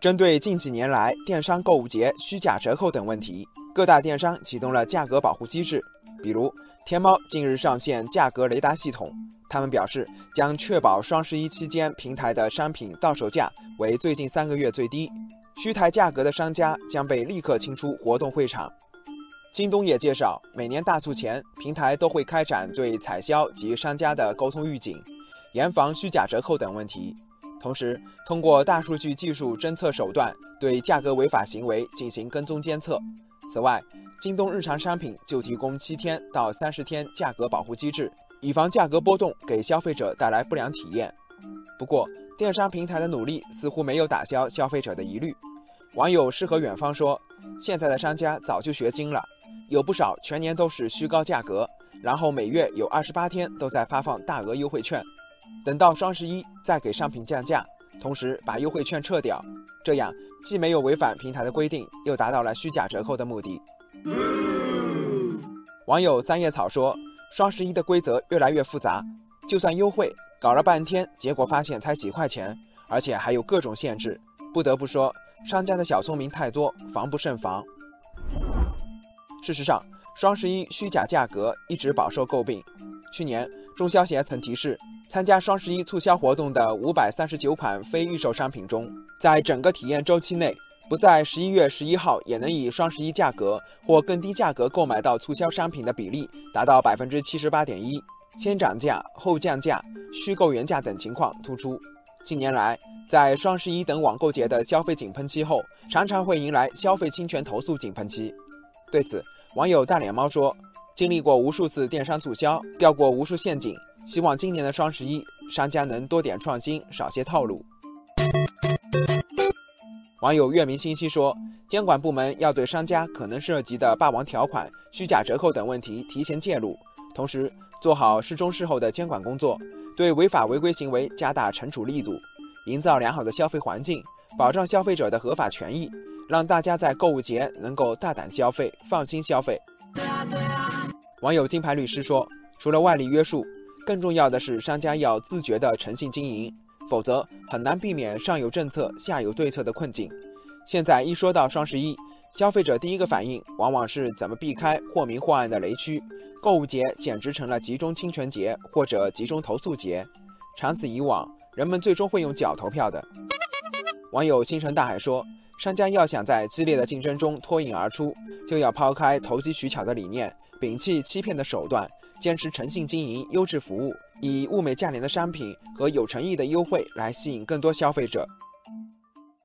针对近几年来电商购物节虚假折扣等问题，各大电商启动了价格保护机制。比如，天猫近日上线价格雷达系统，他们表示将确保双十一期间平台的商品到手价为最近三个月最低，虚抬价格的商家将被立刻清出活动会场。京东也介绍，每年大促前，平台都会开展对采销及商家的沟通预警，严防虚假折扣等问题。同时，通过大数据技术侦测手段，对价格违法行为进行跟踪监测。此外，京东日常商品就提供七天到三十天价格保护机制，以防价格波动给消费者带来不良体验。不过，电商平台的努力似乎没有打消消费者的疑虑。网友诗和远方说：“现在的商家早就学精了。”有不少全年都是虚高价格，然后每月有二十八天都在发放大额优惠券，等到双十一再给商品降价，同时把优惠券撤掉，这样既没有违反平台的规定，又达到了虚假折扣的目的。网友三叶草说：“双十一的规则越来越复杂，就算优惠搞了半天，结果发现才几块钱，而且还有各种限制。不得不说，商家的小聪明太多，防不胜防。”事实上，双十一虚假价格一直饱受诟病。去年，中消协曾提示，参加双十一促销活动的五百三十九款非预售商品中，在整个体验周期内，不在十一月十一号也能以双十一价格或更低价格购买到促销商品的比例达到百分之七十八点一。先涨价后降价、虚构原价等情况突出。近年来，在双十一等网购节的消费井喷期后，常常会迎来消费侵权投诉井喷期。对此，网友大脸猫说：“经历过无数次电商促销，掉过无数陷阱，希望今年的双十一，商家能多点创新，少些套路。”网友月明星稀说：“监管部门要对商家可能涉及的霸王条款、虚假折扣等问题提前介入，同时做好事中事后的监管工作，对违法违规行为加大惩处力度，营造良好的消费环境，保障消费者的合法权益。”让大家在购物节能够大胆消费、放心消费。网友金牌律师说：“除了外力约束，更重要的是商家要自觉的诚信经营，否则很难避免上有政策、下有对策的困境。现在一说到双十一，消费者第一个反应往往是怎么避开或明或暗的雷区，购物节简直成了集中侵权节或者集中投诉节。长此以往，人们最终会用脚投票的。”网友星辰大海说。商家要想在激烈的竞争中脱颖而出，就要抛开投机取巧的理念，摒弃欺骗的手段，坚持诚信经营优质服务，以物美价廉的商品和有诚意的优惠来吸引更多消费者。